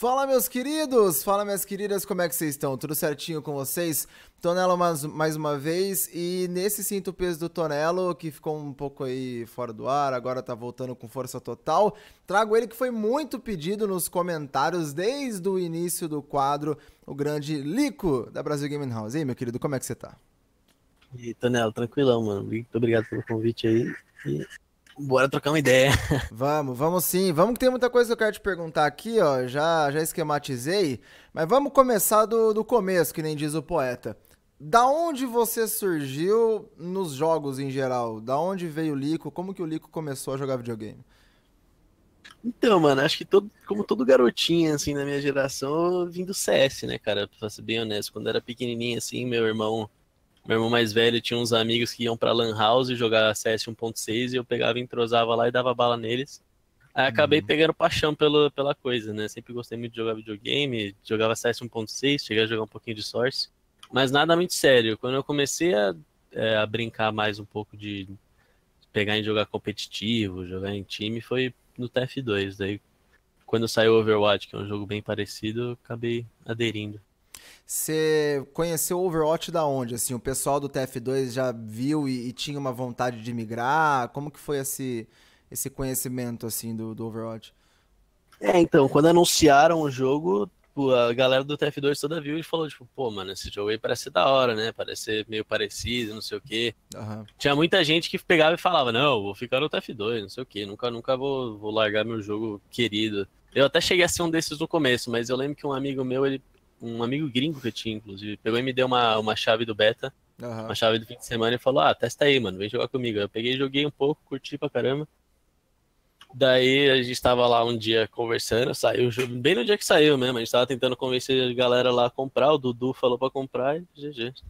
Fala, meus queridos! Fala, minhas queridas, como é que vocês estão? Tudo certinho com vocês? Tonelo mais, mais uma vez e nesse Sinto Peso do Tonelo, que ficou um pouco aí fora do ar, agora tá voltando com força total, trago ele que foi muito pedido nos comentários desde o início do quadro, o grande Lico da Brasil Gaming House. E aí, meu querido, como é que você tá? E aí, Tonelo, tranquilão, mano. Muito obrigado pelo convite aí. E Bora trocar uma ideia. Vamos, vamos sim. Vamos que tem muita coisa que eu quero te perguntar aqui, ó. Já, já esquematizei. Mas vamos começar do, do começo, que nem diz o poeta. Da onde você surgiu nos jogos em geral? Da onde veio o Lico? Como que o Lico começou a jogar videogame? Então, mano, acho que todo, como todo garotinho, assim, na minha geração, eu vim do CS, né, cara? Pra ser bem honesto. Quando era pequenininho, assim, meu irmão meu irmão mais velho tinha uns amigos que iam pra Lan House jogar CS 1.6 e eu pegava, entrosava lá e dava bala neles. Aí acabei uhum. pegando paixão pelo, pela coisa, né? Sempre gostei muito de jogar videogame, jogava CS 1.6, cheguei a jogar um pouquinho de Source, mas nada muito sério. Quando eu comecei a, é, a brincar mais um pouco de pegar em jogar competitivo, jogar em time, foi no TF2. Daí, quando saiu Overwatch, que é um jogo bem parecido, acabei aderindo. Você conheceu o Overwatch da onde? Assim, o pessoal do TF2 já viu e, e, tinha uma vontade de migrar? Como que foi esse, esse conhecimento assim do, do Overwatch? É, então, quando anunciaram o jogo, a galera do TF2 toda viu e falou, tipo, pô, mano, esse jogo aí parece da hora, né? Parece ser meio parecido, não sei o quê. Uhum. Tinha muita gente que pegava e falava, não, vou ficar no TF2, não sei o quê, nunca, nunca vou, vou largar meu jogo querido. Eu até cheguei a ser um desses no começo, mas eu lembro que um amigo meu, ele, um amigo gringo que eu tinha, inclusive, pegou e me deu uma, uma chave do beta, uhum. uma chave do fim de semana e falou: Ah, testa aí, mano, vem jogar comigo. Eu peguei, joguei um pouco, curti pra caramba. Daí a gente tava lá um dia conversando, saiu o jogo, bem no dia que saiu mesmo. A gente tava tentando convencer a galera lá a comprar, o Dudu falou pra comprar e GG.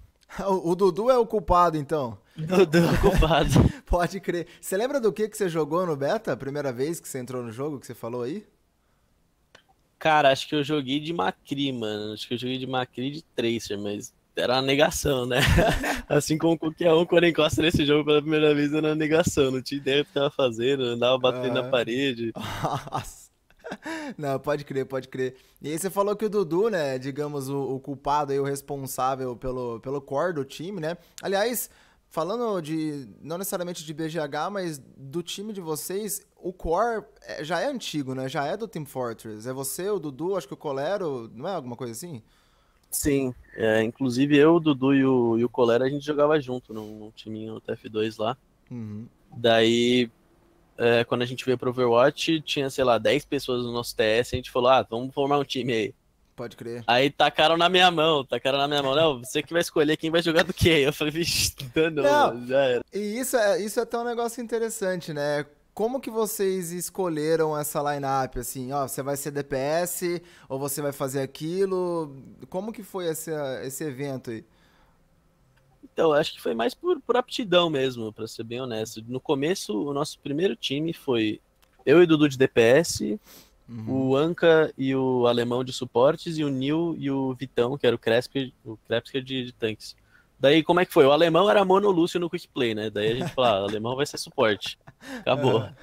O, o Dudu é o culpado, então? Dudu é o culpado. Pode crer. Você lembra do que, que você jogou no beta, a primeira vez que você entrou no jogo, que você falou aí? Cara, acho que eu joguei de Macri, mano. Acho que eu joguei de Macri de Tracer, mas era uma negação, né? assim como qualquer um, quando encosta nesse jogo pela primeira vez, era uma negação. Não tinha ideia do que tava fazendo, andava batendo ah. na parede. Nossa. Não, pode crer, pode crer. E aí você falou que o Dudu, né, digamos, o, o culpado e o responsável pelo, pelo core do time, né? Aliás, falando de, não necessariamente de BGH, mas do time de vocês, o core é, já é antigo, né? Já é do Team Fortress. É você, o Dudu, acho que o Colero, não é alguma coisa assim? Sim, é, inclusive eu, o Dudu e o, e o Colero, a gente jogava junto num, num timinho TF2 lá. Uhum. Daí, é, quando a gente veio pro Overwatch, tinha, sei lá, 10 pessoas no nosso TS, a gente falou, ah, vamos formar um time aí. Pode crer. Aí tacaram na minha mão, tacaram na minha mão. Não, você que vai escolher quem vai jogar do que. Eu falei, vixe, não, não, já era. E isso é, isso é até um negócio interessante, né? Como que vocês escolheram essa lineup? Assim, ó, você vai ser DPS ou você vai fazer aquilo? Como que foi esse, esse evento aí? Então, acho que foi mais por, por aptidão mesmo, para ser bem honesto. No começo, o nosso primeiro time foi eu e Dudu de DPS, Uhum. O Anka e o alemão de suportes, e o Nil e o Vitão, que era o Kresker, o Kresker de, de tanques. Daí, como é que foi? O alemão era mono Lúcio no quick play, né? Daí a gente falou, ah, o alemão vai ser suporte. Acabou. É.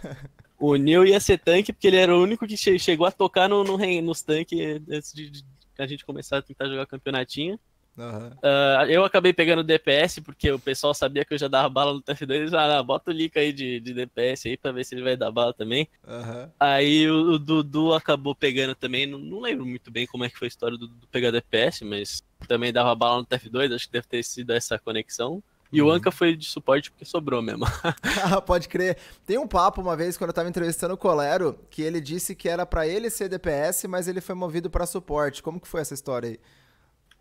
O Nil ia ser tanque, porque ele era o único que che chegou a tocar no, no, nos tanques antes de, de, a gente começar a tentar jogar campeonatinho. Uhum. Uh, eu acabei pegando DPS porque o pessoal sabia que eu já dava bala no TF2 e ah, bota o link aí de, de DPS aí pra ver se ele vai dar bala também. Uhum. Aí o, o, Dudu acabou pegando também, não, não, lembro muito bem como é que foi a história do Dudu pegar DPS, mas também dava bala no TF2, acho que deve ter sido essa conexão. E uhum. o Anka foi de suporte porque sobrou mesmo. Pode crer. Tem um papo uma vez quando eu tava entrevistando o Colero que ele disse que era para ele ser DPS, mas ele foi movido para suporte. Como que foi essa história aí?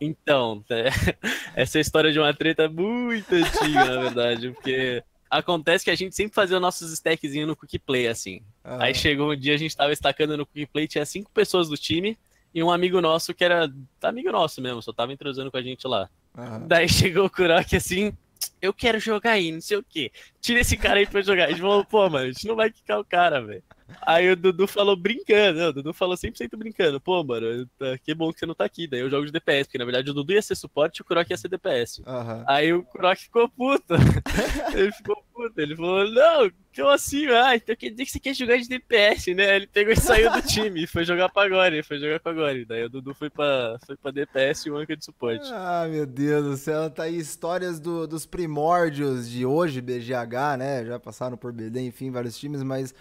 Então, é, essa história de uma treta muito antiga, na verdade, porque acontece que a gente sempre fazia nossos stackzinhos no Quick Play, assim. Uhum. Aí chegou um dia, a gente tava estacando no Quick Play, tinha cinco pessoas do time e um amigo nosso que era amigo nosso mesmo, só tava entrosando com a gente lá. Uhum. Daí chegou o Kurok assim, eu quero jogar aí, não sei o quê. Tira esse cara aí pra jogar. A gente falou, pô, mano, a gente não vai quicar o cara, velho. Aí o Dudu falou brincando, não, o Dudu falou 100% brincando. Pô, mano, tá, que bom que você não tá aqui. Daí eu jogo de DPS, porque na verdade o Dudu ia ser suporte e o Kurok ia ser DPS. Aham. Aí o Kurok ficou puto. ele ficou puto. Ele falou, não, como assim? Ah, então quer dizer que você quer jogar de DPS, né? Ele pegou e saiu do time e foi jogar pra Gore, foi jogar com a Gore. Daí o Dudu foi pra, foi pra DPS e o Anka de suporte. Ah, meu Deus do céu, tá aí histórias do- dos primórdios de hoje, BGH, né? Já passaram por BD, enfim, vários times, mas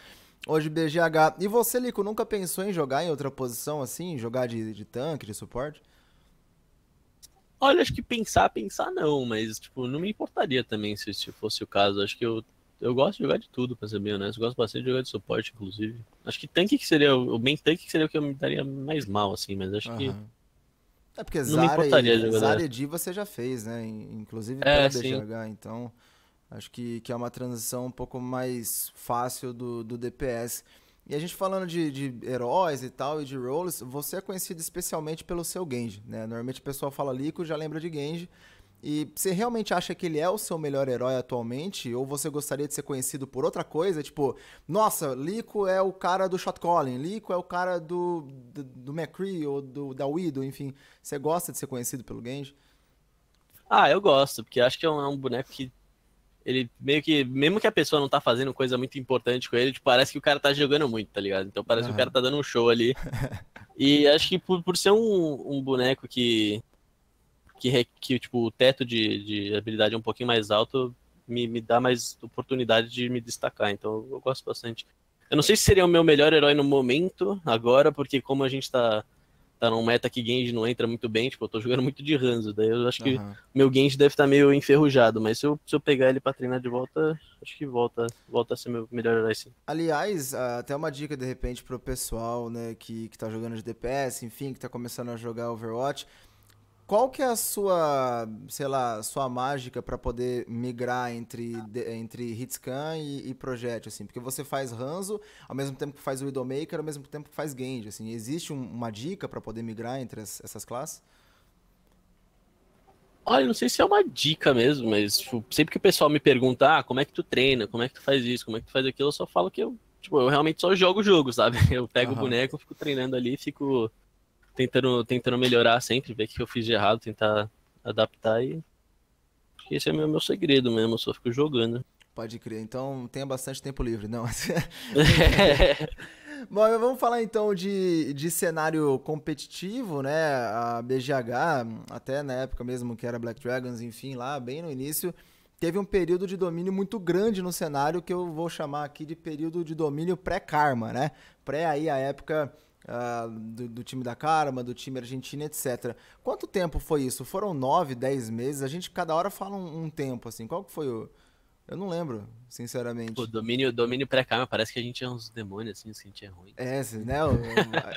hoje BGH. E você, Lico, nunca pensou em jogar em outra posição assim? Jogar de, de tanque, de suporte? Olha, acho que pensar, pensar não, mas, tipo, não me importaria também se, se fosse o caso. Acho que eu, eu gosto de jogar de tudo, pra ser bem honesto. Eu gosto bastante de jogar de suporte, inclusive. Acho que tanque que seria, o main tanque que seria o que eu me daria mais mal, assim, mas acho que... Aham. É porque Não me importaria e, jogar Zara e Di você já fez, né? In- Inclusive É, pela. BGH, então acho que, que é uma transição um pouco mais fácil do, do DPS. E a gente falando de, de heróis e tal, e de roles, você é conhecido especialmente pelo seu Genji, né? Normalmente o pessoal fala Lico, já lembra de Genji. E você realmente acha que ele é o seu melhor herói atualmente? Ou você gostaria de ser conhecido por outra coisa? Tipo, nossa, Lico é o cara do shot calling, Lico é o cara do, do, do McCree ou do, da Widow, enfim. Você gosta de ser conhecido pelo Genji? Ah, eu gosto, porque acho que é um, é um boneco que ele meio que, mesmo que a pessoa não tá fazendo coisa muito importante com ele, tipo, parece que o cara tá jogando muito, tá ligado? Então parece que Aham. o cara tá dando um show ali. e acho que por, por ser um, um boneco que, que, que, tipo, o teto de, de habilidade é um pouquinho mais alto, me, me dá mais oportunidade de me destacar. Então eu gosto bastante. Eu não sei se seria o meu melhor herói no momento, agora, porque como a gente tá, tá num meta que Genji não entra muito bem, tipo, eu tô jogando muito de Hanzo, daí eu acho que Aham. meu Genji deve estar meio enferrujado, mas se eu, se eu pegar ele pra treinar de volta, acho que volta, volta a ser meu melhor herói sim. Aliás, ah, até uma dica de repente pro pessoal, né, que, que tá jogando de DPS, enfim, que tá começando a jogar Overwatch. Qual que é a sua, sei lá, sua mágica pra poder migrar entre, de- entre Hitscan e, e Project, assim? Porque você faz Hanzo, ao mesmo tempo que faz o Widowmaker, ao mesmo tempo que faz Genji, assim. Existe um- uma dica pra poder migrar entre as- essas classes? Olha, não sei se é uma dica mesmo, mas tipo, sempre que o pessoal me pergunta, ah, como é que tu treina, como é que tu faz isso, como é que tu faz aquilo, eu só falo que eu, tipo, eu realmente só jogo o jogo, sabe? Eu pego o Aham. boneco, fico treinando ali, fico tentando, tentando melhorar sempre, ver o que eu fiz de errado, tentar adaptar e esse é o meu, meu segredo mesmo, eu só fico jogando. Pode crer. Então tenha bastante tempo livre, não? Bom, vamos falar então de, de cenário competitivo, né? A BGH, até na época mesmo que era Black Dragons, enfim, lá bem no início, teve um período de domínio muito grande no cenário que eu vou chamar aqui de período de domínio pré-Karma, né? Pré aí a época ah, do, do time da Karma, do time argentino, etc. Quanto tempo foi isso? Foram nove, dez meses? A gente cada hora fala um, um tempo, assim. Qual que foi o... Eu não lembro, sinceramente. Pô, domínio, domínio pré-karma, parece que a gente é uns demônios, assim, assim, a gente é ruim. É, esse, né? o-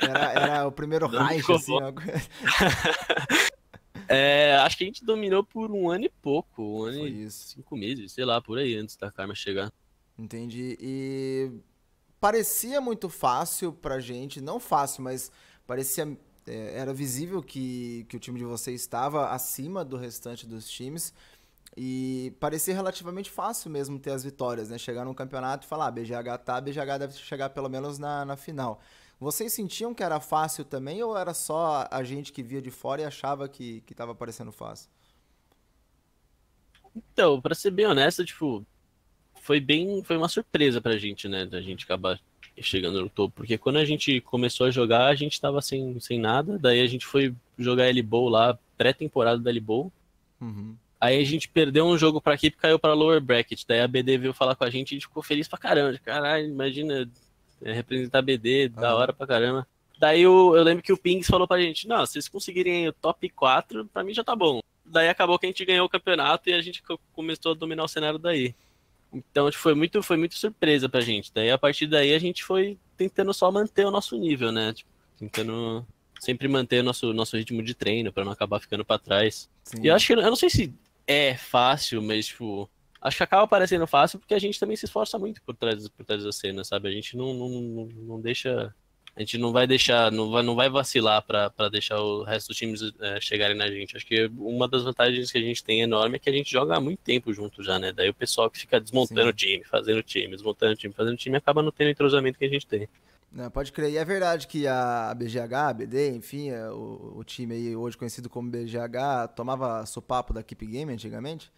era, era o primeiro Reich, assim. bom. uma coisa- É, acho que a gente dominou por um ano e pouco, um ano Foi e isso. cinco meses, sei lá, por aí, antes da Karma chegar. Entendi. E parecia muito fácil pra gente, não fácil, mas parecia. é, era visível que, que o time de vocês estava acima do restante dos times. E parecia relativamente fácil mesmo ter as vitórias, né? Chegar num campeonato e falar, ah, BGH tá, BGH deve chegar pelo menos na, na final. Vocês sentiam que era fácil também ou era só a gente que via de fora e achava que, que tava parecendo fácil? Então, pra ser bem honesto, tipo, foi bem, foi uma surpresa pra gente, né, da gente acabar chegando no topo, porque quando a gente começou a jogar, a gente tava sem, sem nada, daí a gente foi jogar L-Bowl lá, pré-temporada da L-Bowl, Uhum. aí a gente perdeu um jogo pra equipe e caiu pra lower bracket, daí a BD veio falar com a gente e a gente ficou feliz pra caramba, caralho, imagina é, representar a BD, da Aham. hora pra caramba. Daí eu, eu lembro que o Pings falou pra gente, não, se vocês conseguirem o top 4, pra mim já tá bom. Daí acabou que a gente ganhou o campeonato e a gente co- começou a dominar o cenário daí. Então foi muito, foi muito surpresa pra gente. Daí a partir daí a gente foi tentando só manter o nosso nível, né? Tipo, tentando sempre manter o nosso, nosso ritmo de treino pra não acabar ficando pra trás. Sim. E eu acho que eu não sei se é fácil, mas tipo, acho que acaba parecendo fácil porque a gente também se esforça muito por trás, por trás da cena, sabe? A gente não, não, não, não deixa a gente não vai deixar, não vai, não vai vacilar para deixar o resto dos times é, chegarem na gente. Acho que uma das vantagens que a gente tem enorme é que a gente joga há muito tempo junto já, né? Daí o pessoal que fica desmontando o time, fazendo time, desmontando o time, fazendo time, acaba não tendo o entrosamento que a gente tem. Não, pode crer. E é verdade que a BGH, a BD, enfim, é o, o time aí hoje conhecido como BGH, tomava sopapo da Keep Game antigamente?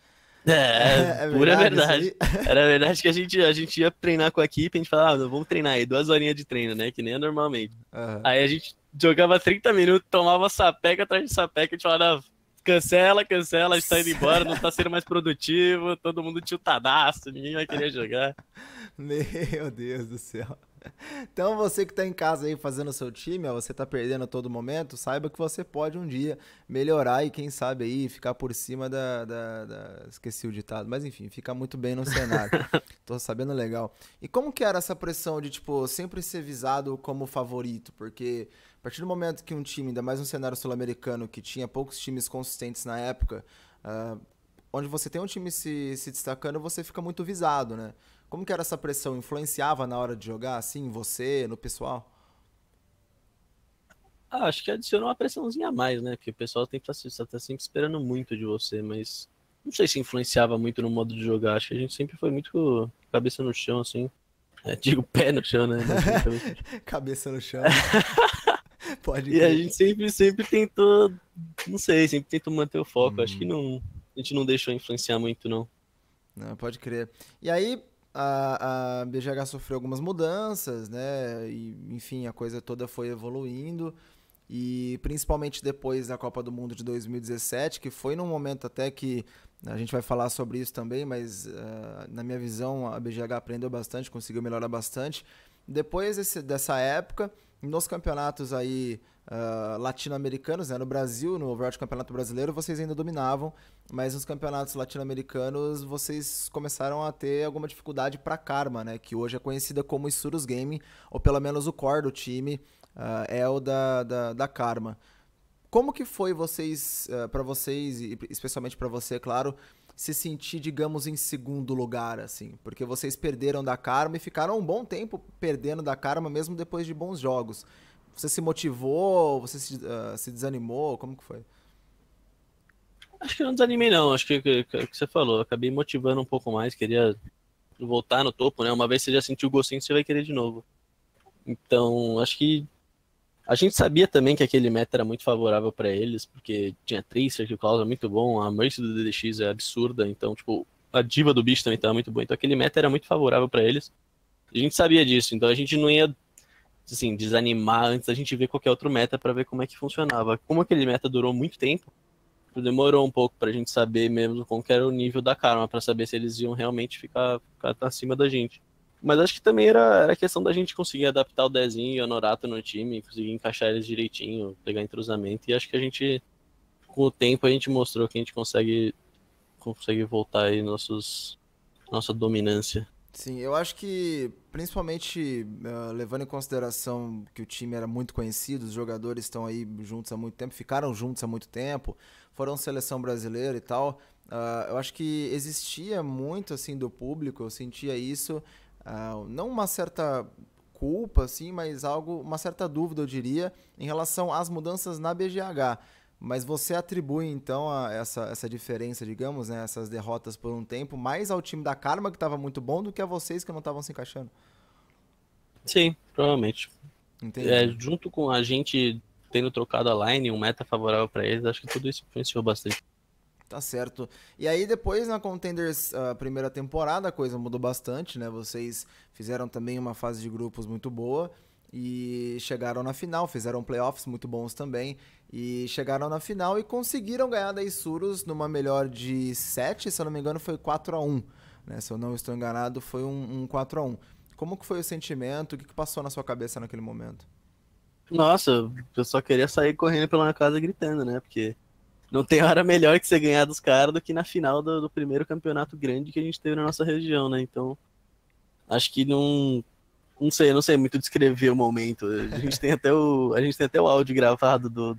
É, é pura verdade. verdade. Era verdade que a gente, a gente ia treinar com a equipe, a gente falava, ah, vamos treinar aí, duas horinhas de treino, né? Que nem é normalmente. Uhum. Aí a gente jogava 30 minutos, tomava sapeca atrás de sapeca, a gente falava, cancela, cancela, a gente tá indo embora, não tá sendo mais produtivo, todo mundo tiltadaço, ninguém vai querer jogar. Meu Deus do céu. Então você que está em casa aí fazendo o seu time, ó, você está perdendo a todo momento, saiba que você pode um dia melhorar e quem sabe aí ficar por cima da, da, da... esqueci o ditado, mas enfim, ficar muito bem no cenário. Tô sabendo legal. E como que era essa pressão de tipo sempre ser visado como favorito? Porque a partir do momento que um time, ainda mais um cenário sul-americano que tinha poucos times consistentes na época, uh, onde você tem um time se, se destacando, você fica muito visado, né? Como que era essa pressão? Influenciava na hora de jogar, assim, em você, no pessoal? Ah, acho que adicionou uma pressãozinha a mais, né? Porque o pessoal tem que estar tá sempre esperando muito de você, mas não sei se influenciava muito no modo de jogar. Acho que a gente sempre foi muito cabeça no chão, assim. É, digo pé no chão, né? cabeça no chão. Pode E a gente sempre, sempre tentou, não sei, sempre tentou manter o foco. Hum. Acho que hum. não, a gente não deixou influenciar muito, não. Não, pode crer. E aí, a, a BGH sofreu algumas mudanças, né? E, enfim, a coisa toda foi evoluindo. E principalmente depois da Copa do Mundo de 2017, que foi num momento até que a gente vai falar sobre isso também, mas uh, na minha visão a BGH aprendeu bastante, conseguiu melhorar bastante. Depois desse, dessa época, nos campeonatos aí uh, latino-americanos, né? no Brasil, no Overwatch Campeonato Brasileiro, vocês ainda dominavam, mas nos campeonatos latino-americanos vocês começaram a ter alguma dificuldade para Karma, né? que hoje é conhecida como Isurus Game, ou pelo menos o core do time uh, é o da, da, da Karma. Como que foi vocês, uh, para vocês, e especialmente para você, claro, se sentir, digamos, em segundo lugar, assim? Porque vocês perderam da Karma e ficaram um bom tempo perdendo da Karma, mesmo depois de bons jogos. Você se motivou? Você se, uh, se desanimou? Como que foi? Acho que não desanimei, não. Acho que o que, que, você falou. Acabei motivando um pouco mais. Queria voltar no topo, né? Uma vez você já sentiu o gostinho, você vai querer de novo. Então, acho que a gente sabia também que aquele meta era muito favorável para eles, porque tinha Tracer, que o Klaus é muito bom, a Mercy do DDX é absurda, então, tipo, a diva do bicho também estava muito boa. Então, aquele meta era muito favorável para eles. A gente sabia disso, então a gente não ia assim, desanimar antes da gente ver qualquer outro meta para ver como é que funcionava. Como aquele meta durou muito tempo, demorou um pouco pra gente saber mesmo qual era o nível da Karma, para saber se eles iam realmente ficar, ficar acima da gente. Mas acho que também era, era questão da gente conseguir adaptar o Dezinho e o Norato no time, conseguir encaixar eles direitinho, pegar entrosamento. E acho que a gente, com o tempo, a gente mostrou que a gente consegue, consegue voltar aí nossos, nossa dominância. Sim, eu acho que, principalmente uh, levando em consideração que o time era muito conhecido, os jogadores estão aí juntos há muito tempo, ficaram juntos há muito tempo, foram seleção brasileira e tal. Uh, eu acho que existia muito assim do público, eu sentia isso, uh, não uma certa culpa, assim, mas algo, uma certa dúvida, eu diria, em relação às mudanças na BGH. Mas você atribui então essa, essa diferença, digamos, né, essas derrotas por um tempo, mais ao time da Karma que estava muito bom do que a vocês que não estavam se encaixando? Sim, provavelmente. Entendi. É, junto com a gente tendo trocado a line, um meta favorável para eles, acho que tudo isso influenciou bastante. Tá certo. E aí depois na Contenders a primeira temporada a coisa mudou bastante, né? Vocês fizeram também uma fase de grupos muito boa e chegaram na final, fizeram playoffs muito bons também e chegaram na final e conseguiram ganhar da Isurus numa melhor de 7, se eu não me engano foi 4 a 1 né? Se eu não estou enganado, foi um, um 4 a 1 Como que foi o sentimento? O que, que passou na sua cabeça naquele momento? Nossa, eu só queria sair correndo pela minha casa gritando, né? Porque não tem hora melhor que você ganhar dos caras do que na final do, do primeiro campeonato grande que a gente teve na nossa região, né? Então, acho que não não sei, não sei muito descrever o momento. A gente tem até o, a gente tem até o áudio gravado do,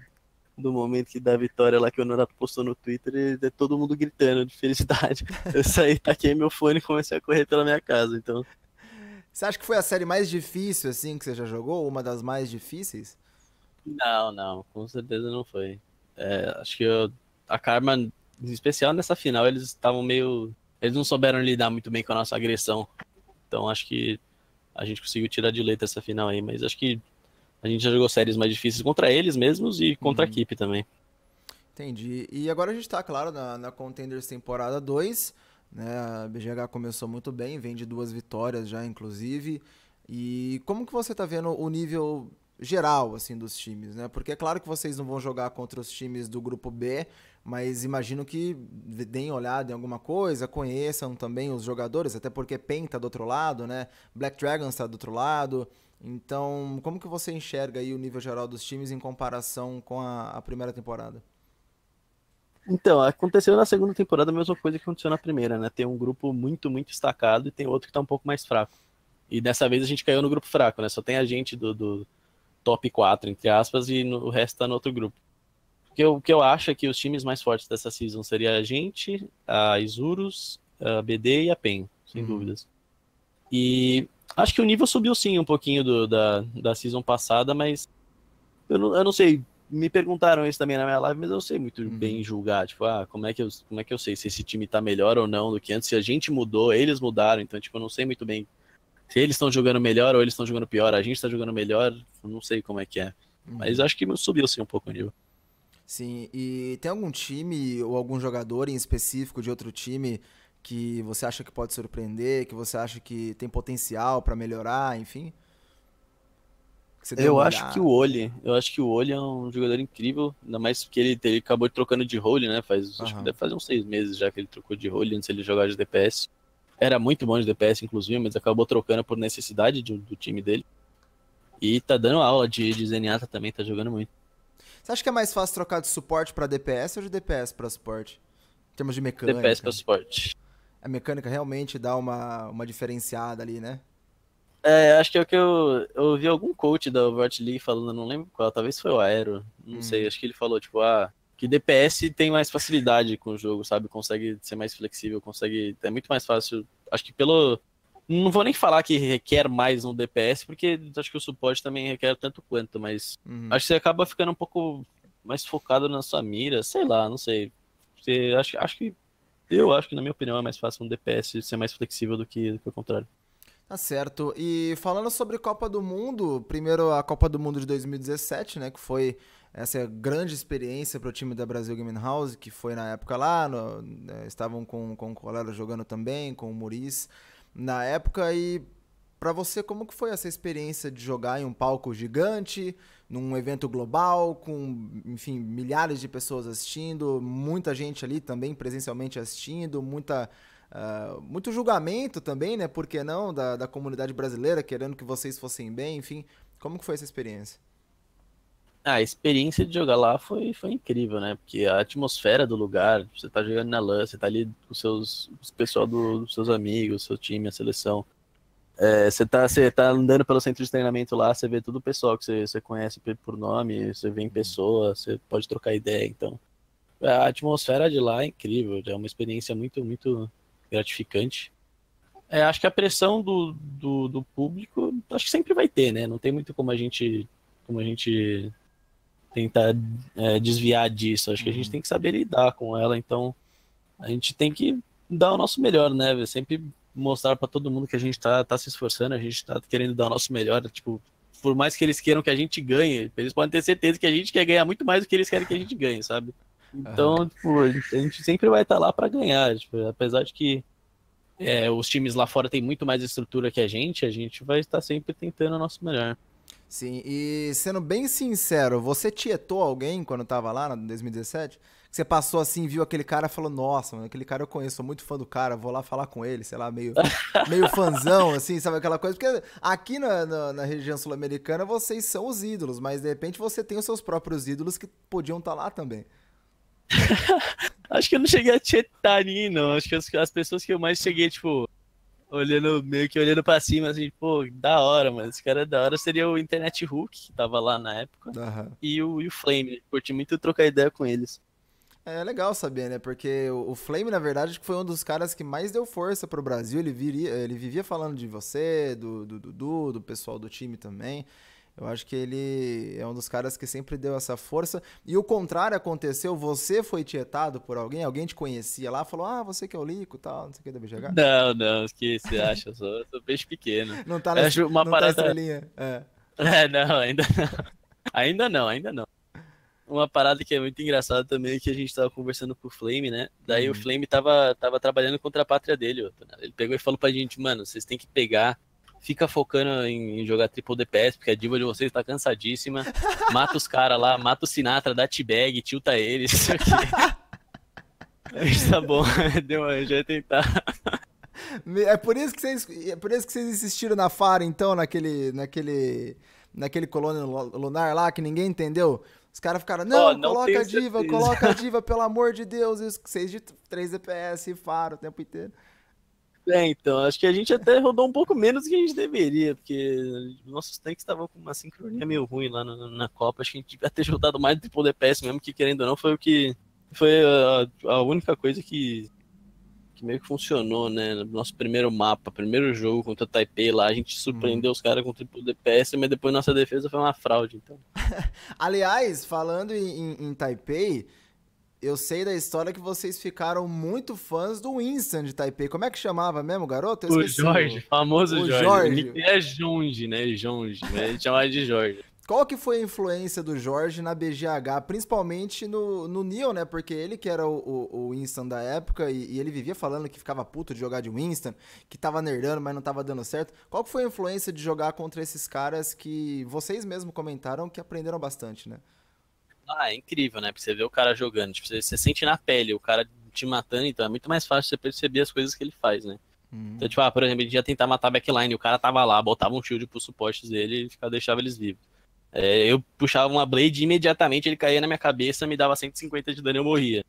do momento que da vitória lá que o Norato postou no Twitter e é todo mundo gritando de felicidade. Eu saí, taquei meu fone e comecei a correr pela minha casa, então. Você acha que foi a série mais difícil, assim, que você já jogou? Uma das mais difíceis? Não, não, com certeza não foi. É, acho que eu, a Karma, em especial nessa final, eles estavam meio. Eles não souberam lidar muito bem com a nossa agressão. Então acho que a gente conseguiu tirar de letra essa final aí, mas acho que a gente já jogou séries mais difíceis contra eles mesmos e contra uhum. a equipe também. Entendi. E agora a gente tá, claro, na, na Contenders temporada 2. Né? A BGH começou muito bem, vem de duas vitórias já, inclusive. E como que você tá vendo o nível geral assim dos times, né? Porque é claro que vocês não vão jogar contra os times do grupo B, mas imagino que deem olhada em alguma coisa, conheçam também os jogadores, até porque PEN tá do outro lado, né? Black Dragons tá do outro lado. Então, como que você enxerga aí o nível geral dos times em comparação com a, a primeira temporada? Então, aconteceu na segunda temporada a mesma coisa que aconteceu na primeira, né? Tem um grupo muito, muito destacado e tem outro que tá um pouco mais fraco. E dessa vez a gente caiu no grupo fraco, né? Só tem a gente do, do top 4, entre aspas, e no, o resto tá no outro grupo. O que, eu, acho é que os times mais fortes dessa season seria a gente, a Isurus, a BD e a PEN, sem uhum. dúvidas. E acho que o nível subiu sim um pouquinho do, da, da season passada, mas eu não, eu não sei me perguntaram isso também na minha live, mas eu sei muito uhum. bem julgar, tipo, ah, como é, que eu, como é que eu sei se esse time tá melhor ou não do que antes, se a gente mudou, eles mudaram, então, tipo, eu não sei muito bem se eles estão jogando melhor ou eles estão jogando pior, a gente tá jogando melhor, não sei como é que é. Uhum. Mas acho que subiu, sim, um pouco o nível. Sim, e tem algum time ou algum jogador em específico de outro time que você acha que pode surpreender, que você acha que tem potencial para melhorar, enfim? eu acho que o Oli, eu acho que o Oli é um jogador incrível, ainda mais que ele, ele acabou trocando de role, né? Faz, uhum. acho que deve fazer uns seis meses já que ele trocou de role antes ele jogar de DPS. Era muito bom de DPS, inclusive, mas acabou trocando por necessidade de, do time dele. E tá dando aula de, de Zenyatta também, tá jogando muito. Você acha que é mais fácil trocar de suporte para DPS ou de DPS para suporte? Em termos de mecânica. DPS para suporte. A mecânica realmente dá uma, uma diferenciada ali, né? É, acho que é o que eu, eu ouvi algum coach da Overwatch League falando, não lembro qual, talvez foi o Aero, não hum. sei, acho que ele falou, tipo, ah, que DPS tem mais facilidade com o jogo, sabe? Consegue ser mais flexível, consegue. É muito mais fácil. Acho que pelo. Não vou nem falar que requer mais um DPS, porque acho que o suporte também requer tanto quanto, mas uhum. acho que você acaba ficando um pouco mais focado na sua mira, sei lá, não sei. Você, acho, acho que. Eu acho que, na minha opinião, é mais fácil um DPS ser mais flexível do que, do que o contrário. Tá certo. E falando sobre Copa do Mundo, primeiro a Copa do Mundo de 2017, né, que foi essa grande experiência para o time da Brasil Gaming House, que foi na época lá, no, né, estavam com, com o Colero jogando também, com o Muris na época. E para você, como que foi essa experiência de jogar em um palco gigante, num evento global, com, enfim, milhares de pessoas assistindo, muita gente ali também presencialmente assistindo, muita Uh, muito julgamento também, né? Por que não? Da, da comunidade brasileira querendo que vocês fossem bem, enfim. Como que foi essa experiência? Ah, a experiência de jogar lá foi, foi incrível, né? Porque a atmosfera do lugar, você tá jogando na LAN, você tá ali com seus, os pessoal do, dos seus amigos, seu time, a seleção. É, você, tá, você tá andando pelo centro de treinamento lá, você vê todo o pessoal que você, você conhece por nome, você vê em pessoa, você pode trocar ideia. Então, a atmosfera de lá é incrível, é uma experiência muito, muito gratificante. É, acho que a pressão do, do, do, público, acho que sempre vai ter, né? Não tem muito como a gente, como a gente tentar é, desviar disso. Acho que a gente uhum. tem que saber lidar com ela. Então, a gente tem que dar o nosso melhor, né? Sempre mostrar para todo mundo que a gente tá, tá se esforçando, a gente tá querendo dar o nosso melhor. Tipo, por mais que eles queiram que a gente ganhe, eles podem ter certeza que a gente quer ganhar muito mais do que eles querem que a gente ganhe, sabe? Então, tipo, a gente sempre vai estar tá lá para ganhar. Tipo, apesar de que é, os times lá fora têm muito mais estrutura que a gente, a gente vai estar sempre tentando o nosso melhor. Sim, e sendo bem sincero, você tietou alguém quando tava lá em 2017? Você passou assim, viu aquele cara e falou, nossa, mano, aquele cara eu conheço, sou muito fã do cara, vou lá falar com ele, sei lá, meio, meio fanzão, assim, sabe aquela coisa? Porque aqui na, na, na região sul-americana vocês são os ídolos, mas de repente você tem os seus próprios ídolos que podiam estar tá lá também. Acho que eu não cheguei a tietar ninguém, não. Acho que as, as, pessoas que eu mais cheguei, tipo, olhando, meio que olhando pra cima, assim, pô, da hora, mas esse cara é da hora seria o Internet Hulk, que tava lá na época, uhum. e, o, e o Flame. Curti muito trocar ideia com eles. É legal saber, né? Porque o Flame, na verdade, foi um dos caras que mais deu força pro Brasil. Ele, viria, ele vivia falando de você, do Dudu, do, do, do pessoal do time também. Eu acho que ele é um dos caras que sempre deu essa força. E o contrário aconteceu, você foi tietado por alguém, alguém te conhecia lá, falou, ah, você que é o Lico e tal, não sei o que da BGH. Não, não, o que você acha? Eu sou, eu sou peixe pequeno. Não tá na, acho uma não parada... tá estrelinha. É. é, não, ainda não. Ainda não, ainda não. Uma parada que é muito engraçada também é que a gente tava conversando com o Flame, né? Daí uhum. o Flame tava, tava trabalhando contra a pátria dele. Ele pegou e falou pra gente, mano, vocês têm que pegar fica focando em, jogar triple DPS, porque a diva de vocês tá cansadíssima. Mata os caras lá, mata o Sinatra, dá t-bag, tilta eles. Isso tá bom, deu, já ia tentar. É por isso que vocês, é por isso que vocês insistiram na Fara, então, naquele, naquele, naquele colônia lunar lá que ninguém entendeu. Os caras ficaram, não, oh, não coloca a diva, certeza. coloca a diva, pelo amor de Deus. E vocês de 3 DPS, Faro o tempo inteiro. É, então, acho que a gente até rodou um pouco menos do que a gente deveria, porque nossos tanques estavam com uma sincronia meio ruim lá na, na Copa. Acho que a gente devia ter rodado mais do triple DPS mesmo, que querendo ou não, foi o que. Foi a, a única coisa que, que meio que funcionou, né? No nosso primeiro mapa, primeiro jogo contra Taipei lá, a gente surpreendeu hum. os caras com triple DPS, mas depois nossa defesa foi uma fraude, então. Aliás, falando em, em Taipei eu sei da história que vocês ficaram muito fãs do Winston de Taipei. Como é que chamava mesmo, garoto? o Jorge, famoso o Jorge. Jorge. É Jonge, né? Jonge, a gente chamava de Jorge. Qual que foi a influência do Jorge na BGH, principalmente no, no Neil, né? Porque ele que era o, o, o Winston da época e, e, ele vivia falando que ficava puto de jogar de Winston, que tava nerdando, mas não tava dando certo. Qual que foi a influência de jogar contra esses caras que vocês mesmos comentaram que aprenderam bastante, né? Ah, é incrível, né? Porque você vê o cara jogando, tipo, você, você sente na pele o cara te matando, então é muito mais fácil você perceber as coisas que ele faz, né? Uhum. Então, tipo, ah, por exemplo, ele ia tentar matar a backline, o cara tava lá, botava um shield pros suportes dele e ficava, deixava eles vivos. É, eu puxava uma blade e imediatamente ele caía na minha cabeça, me dava 150 de dano e eu morria.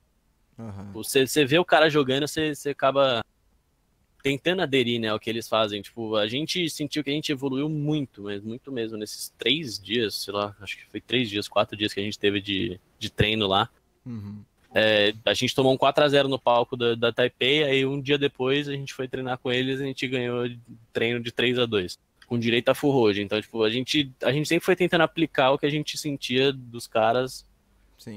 Uhum. Você, você vê o cara jogando, você, você acaba tentando aderir, né, ao que eles fazem. Tipo, a gente sentiu que a gente evoluiu muito, mas muito mesmo, nesses três dias, sei lá, acho que foi três dias, quatro dias que a gente teve de, de treino lá. Uhum. É, a gente tomou um 4x0 no palco da, da Taipei, aí um dia depois a gente foi treinar com eles e a gente ganhou treino de 3 a 2 com direito a full road. Então, tipo, a gente, a gente sempre foi tentando aplicar o que a gente sentia dos caras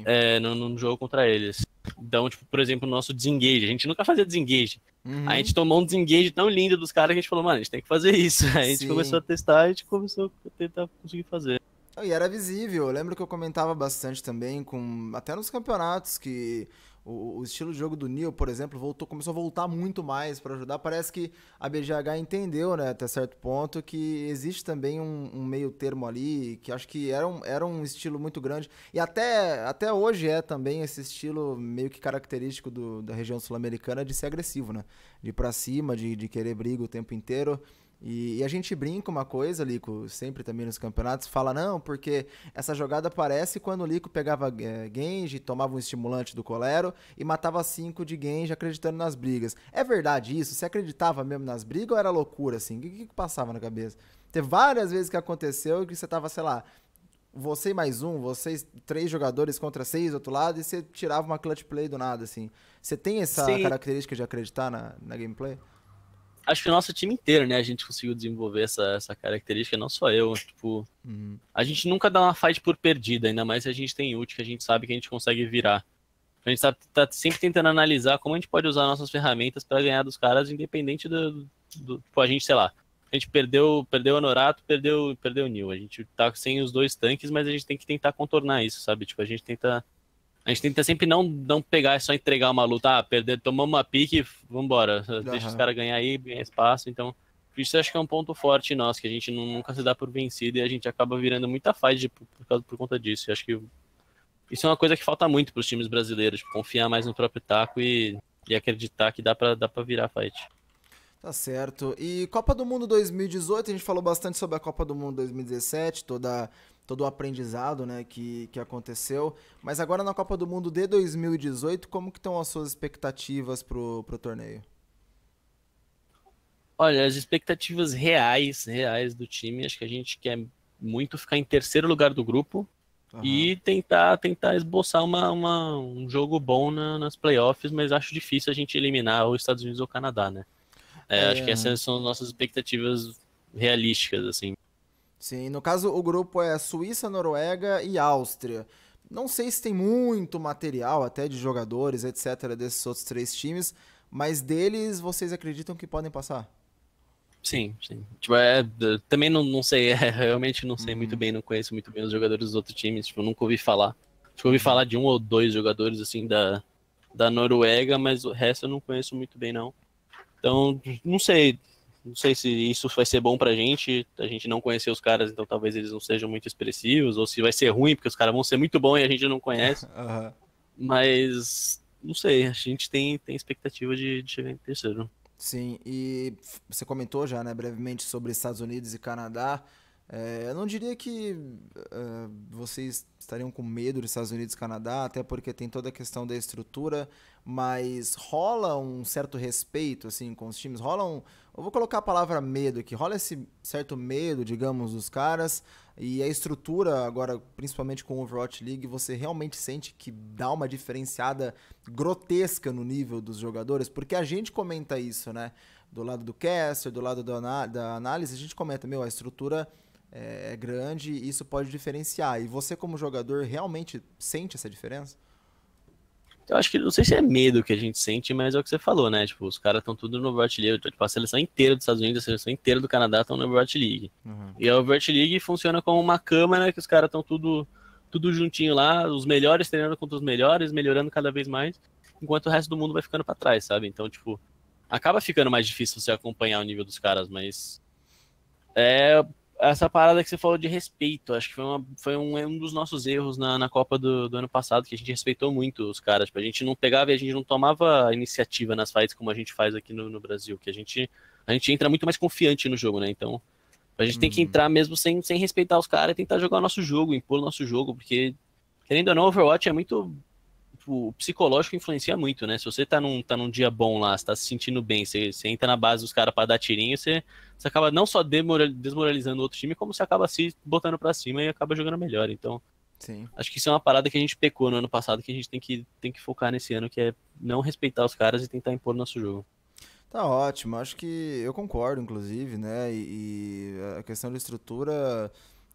é, no, no jogo contra eles. Então, tipo, por exemplo, o nosso desengage. A gente nunca fazia desengage. Uhum. A gente tomou um desengage tão lindo dos caras que a gente falou, mano, a gente tem que fazer isso. Aí a gente Sim. começou a testar e a gente começou a tentar conseguir fazer. E era visível. Eu lembro que eu comentava bastante também, com até nos campeonatos, que o, o, estilo de jogo do Neil, por exemplo, voltou, começou a voltar muito mais para ajudar. Parece que a BGH entendeu, né, até certo ponto, que existe também um, um, meio termo ali, que acho que era um, era um estilo muito grande. E até, até hoje é também esse estilo meio que característico do, da região sul-americana de ser agressivo, né? De ir pra cima, de, de querer briga o tempo inteiro. E, e, a gente brinca uma coisa, Lico, sempre também nos campeonatos, fala, não, porque essa jogada aparece quando o Lico pegava é, Genji, tomava um estimulante do Colero e matava cinco de Genji acreditando nas brigas. É verdade isso? Você acreditava mesmo nas brigas ou era loucura, assim? O que, que, que passava na cabeça? Teve várias vezes que aconteceu que você tava, sei lá, você e mais um, vocês três jogadores contra seis do outro lado e você tirava uma clutch play do nada, assim. Você tem essa Sim. característica de acreditar na, na gameplay? Acho que o nosso time inteiro, né, a gente conseguiu desenvolver essa, essa característica, não só eu, tipo, uhum. a gente nunca dá uma fight por perdida, ainda mais se a gente tem ult, que a gente sabe que a gente consegue virar. A gente tá, tá sempre tentando analisar como a gente pode usar nossas ferramentas para ganhar dos caras, independente do, do, tipo, a gente, sei lá, a gente perdeu, perdeu o Honorato, perdeu, perdeu o Nil, a gente tá sem os dois tanques, mas a gente tem que tentar contornar isso, sabe, tipo, a gente tenta a gente tenta sempre não, não pegar e só entregar uma luta, ah, perder, tomamos uma pique, vambora, uhum. deixa os caras ganhar aí, ganhar espaço, então isso acho que é um ponto forte nosso, que a gente nunca se dá por vencido e a gente acaba virando muita fight por, por, por conta disso, eu acho que isso é uma coisa que falta muito para os times brasileiros, tipo, confiar mais no próprio taco e, e acreditar que dá para dá pra virar fight. Tá certo. E Copa do Mundo 2018, a gente falou bastante sobre a Copa do Mundo 2017, toda todo o aprendizado né, que, que aconteceu. Mas agora na Copa do Mundo de 2018, como que estão as suas expectativas pro, pro torneio? Olha, as expectativas reais, reais do time, acho que a gente quer muito ficar em terceiro lugar do grupo. Uhum. E tentar, tentar esboçar uma, uma, um jogo bom na, nas playoffs, mas acho difícil a gente eliminar os Estados Unidos ou o Canadá, né? É, é... Acho que essas são as nossas expectativas realísticas, assim. Sim, no caso o grupo é Suíça, Noruega e Áustria. Não sei se tem muito material até de jogadores, etc, desses outros três times, mas deles vocês acreditam que podem passar? Sim, sim. Tipo, é, também não, não sei, é, realmente não sei uhum. muito bem, não conheço muito bem os jogadores dos outros times, tipo, nunca ouvi falar. Tipo, ouvi uhum. falar de um ou dois jogadores, assim, da, da Noruega, mas o resto eu não conheço muito bem, não. Então, não sei, não sei se isso vai ser bom pra gente, a gente não conhecer os caras, então talvez eles não sejam muito expressivos, ou se vai ser ruim, porque os caras vão ser muito bons e a gente não conhece. Uhum. Mas não sei, a gente tem, tem expectativa de, de, chegar em terceiro. Sim, e você comentou já, né, brevemente sobre Estados Unidos e Canadá. É, eu não diria que uh, vocês estariam com medo dos Estados Unidos e Canadá, até porque tem toda a questão da estrutura, mas rola um certo respeito assim com os times, rola um, eu vou colocar a palavra medo aqui. Rola esse certo medo, digamos, dos caras. E a estrutura, agora, principalmente com o Overwatch League, você realmente sente que dá uma diferenciada grotesca no nível dos jogadores? Porque a gente comenta isso, né? Do lado do caster, do lado da, da análise, a gente comenta, meu, a estrutura é, é grande e isso pode diferenciar. E você, como jogador, realmente sente essa diferença? Eu acho que não sei se é medo que a gente sente, mas é o que você falou, né? Tipo, os caras estão tudo no Overwatch League. Tipo, a seleção inteira dos Estados Unidos, a seleção inteira do Canadá estão no Overwatch League. Uhum. E a Overwatch League funciona como uma câmara que os caras estão tudo, tudo juntinho lá, os melhores treinando contra os melhores, melhorando cada vez mais, enquanto o resto do mundo vai ficando para trás, sabe? Então, tipo, acaba ficando mais difícil você acompanhar o nível dos caras, mas é essa parada que você falou de respeito, acho que foi, uma, foi um, um dos nossos erros na, na Copa do, do, ano passado, que a gente respeitou muito os caras. Tipo, a gente não pegava e a gente não tomava iniciativa nas fights como a gente faz aqui no, no Brasil, que a gente, a gente entra muito mais confiante no jogo, né? Então, a gente uhum. tem que uhum. entrar mesmo sem, sem respeitar os caras e tentar jogar o nosso jogo, impor o nosso jogo, porque, querendo ou não, Overwatch é muito o psicológico influencia muito, né? Se você tá num, tá num dia bom lá, você tá se sentindo bem, você, você entra na base dos caras para dar tirinho, você, você acaba não só desmoralizando o outro time, como você acaba se botando para cima e acaba jogando melhor. Então, Sim. acho que isso é uma parada que a gente pecou no ano passado, que a gente tem que, tem que focar nesse ano, que é não respeitar os caras e tentar impor nosso jogo. Tá ótimo, acho que eu concordo, inclusive, né? E, e a questão da estrutura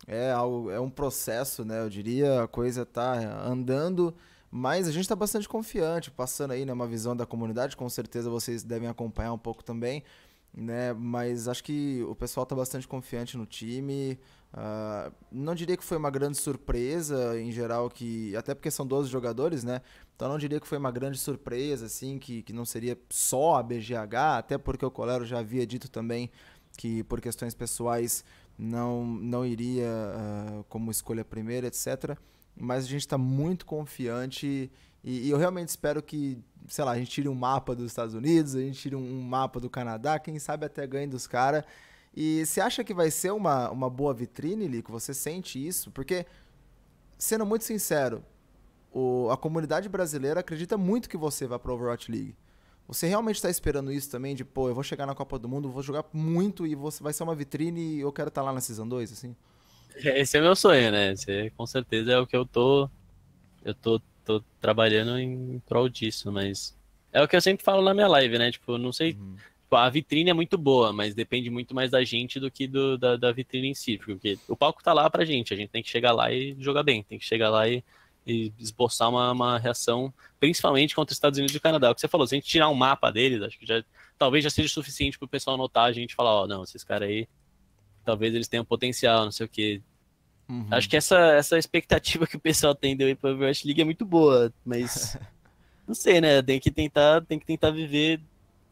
é algo, é um processo, né? Eu diria, a coisa tá andando mas a gente está bastante confiante, passando aí né, uma visão da comunidade, com certeza vocês devem acompanhar um pouco também, né? Mas acho que o pessoal está bastante confiante no time. Uh, não diria que foi uma grande surpresa em geral, que até porque são 12 jogadores, né? Então não diria que foi uma grande surpresa, assim, que, que não seria só a BGH, até porque o Colero já havia dito também que por questões pessoais não, não iria uh, como escolha primeira, etc mas a gente está muito confiante e, e, eu realmente espero que, sei lá, a gente tire um mapa dos Estados Unidos, a gente tire um, mapa do Canadá, quem sabe até ganhe dos caras. E você acha que vai ser uma, uma boa vitrine, Lico? Você sente isso? Porque, sendo muito sincero, o, a comunidade brasileira acredita muito que você vai para Overwatch League. Você realmente está esperando isso também? De, pô, eu vou chegar na Copa do Mundo, vou jogar muito e você vai ser uma vitrine e eu quero estar tá lá na Season 2, assim? Esse é meu sonho, né? Esse, com certeza é o que eu tô. Eu tô, tô trabalhando em prol disso, mas. É o que eu sempre falo na minha live, né? Tipo, não sei. Uhum. Tipo, a vitrine é muito boa, mas depende muito mais da gente do que do, da, da vitrine em si. Porque o palco tá lá pra gente, a gente tem que chegar lá e jogar bem, tem que chegar lá e, e esboçar uma, uma reação, principalmente contra os Estados Unidos e o Canadá. O que você falou, se a gente tirar um mapa deles, acho que já talvez já seja suficiente pro pessoal notar a gente falar, ó, oh, não, esses caras aí talvez eles tenham potencial, não sei o que. Uhum. Acho que essa, essa expectativa que o pessoal tem de ir para Overwatch League é muito boa, mas não sei, né? Tem que tentar, tem que tentar viver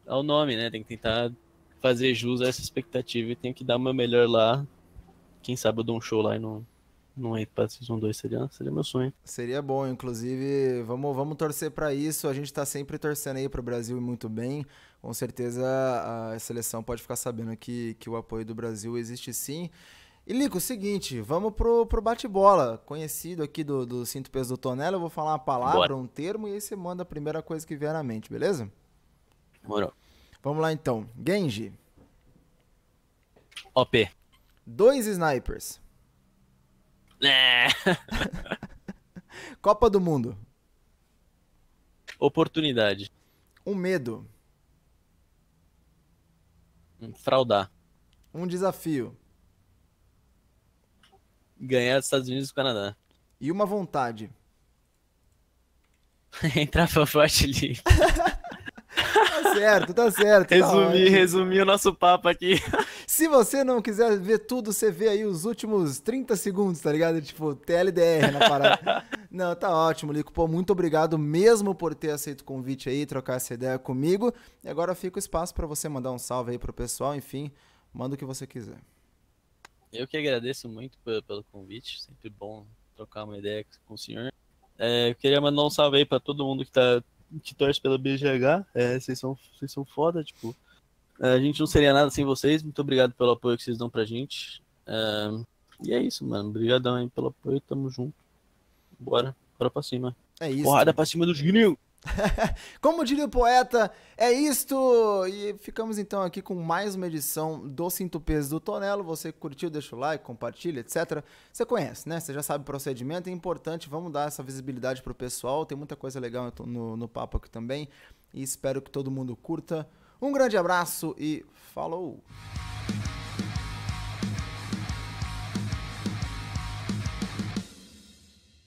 ao nome, né? Tem que tentar fazer jus a essa expectativa e tem que dar o meu melhor lá. Quem sabe eu dou um show lá e não, entro para Season 2, seria, seria meu sonho. Seria bom, inclusive, vamos, vamos torcer para isso. A gente está sempre torcendo aí para o Brasil e muito bem. Com certeza a seleção pode ficar sabendo que, que o apoio do Brasil existe sim. E Lico, seguinte, vamos pro, pro bate-bola, conhecido aqui do, do Cinto Peso do Tonela. Eu vou falar uma palavra, Bora. um termo, e aí você manda a primeira coisa que vier na mente, beleza? Morou. Vamos lá então. Genji. OP. Dois snipers. É. Copa do Mundo. Oportunidade. Um medo. Fraudar. Um desafio. Ganhar dos Estados Unidos e do Canadá. E uma vontade. Entrar pra Forte League. Tá certo, tá certo. Resumir, tá resumir o nosso papo aqui. Se você não quiser ver tudo, você vê aí os últimos 30 segundos, tá ligado? Tipo, TLDR na parada. não, tá ótimo, Lico. Pô, muito obrigado mesmo por ter aceito o convite aí, trocar essa ideia comigo. E agora fica o espaço para você mandar um salve aí pro pessoal, enfim, manda o que você quiser. Eu que agradeço muito pelo convite, sempre bom trocar uma ideia com o senhor. É, eu queria mandar um salve aí pra todo mundo que tá que torce pela BGH. É, vocês são, vocês são foda, tipo. A gente não seria nada sem vocês. Muito obrigado pelo apoio que vocês dão pra gente. É, e é isso, mano. Obrigadão aí pelo apoio. Tamo junto. Bora. Bora pra cima. É isso. Porrada pra cima dos gringos. Como diria o poeta, é isto! E ficamos então aqui com mais uma edição do Cinto Peso do Tonelo. Você curtiu, deixa o like, compartilha, etc. Você conhece, né? Você já sabe o procedimento, é importante, vamos dar essa visibilidade pro pessoal. Tem muita coisa legal no, no papo aqui também. E espero que todo mundo curta. Um grande abraço e falou!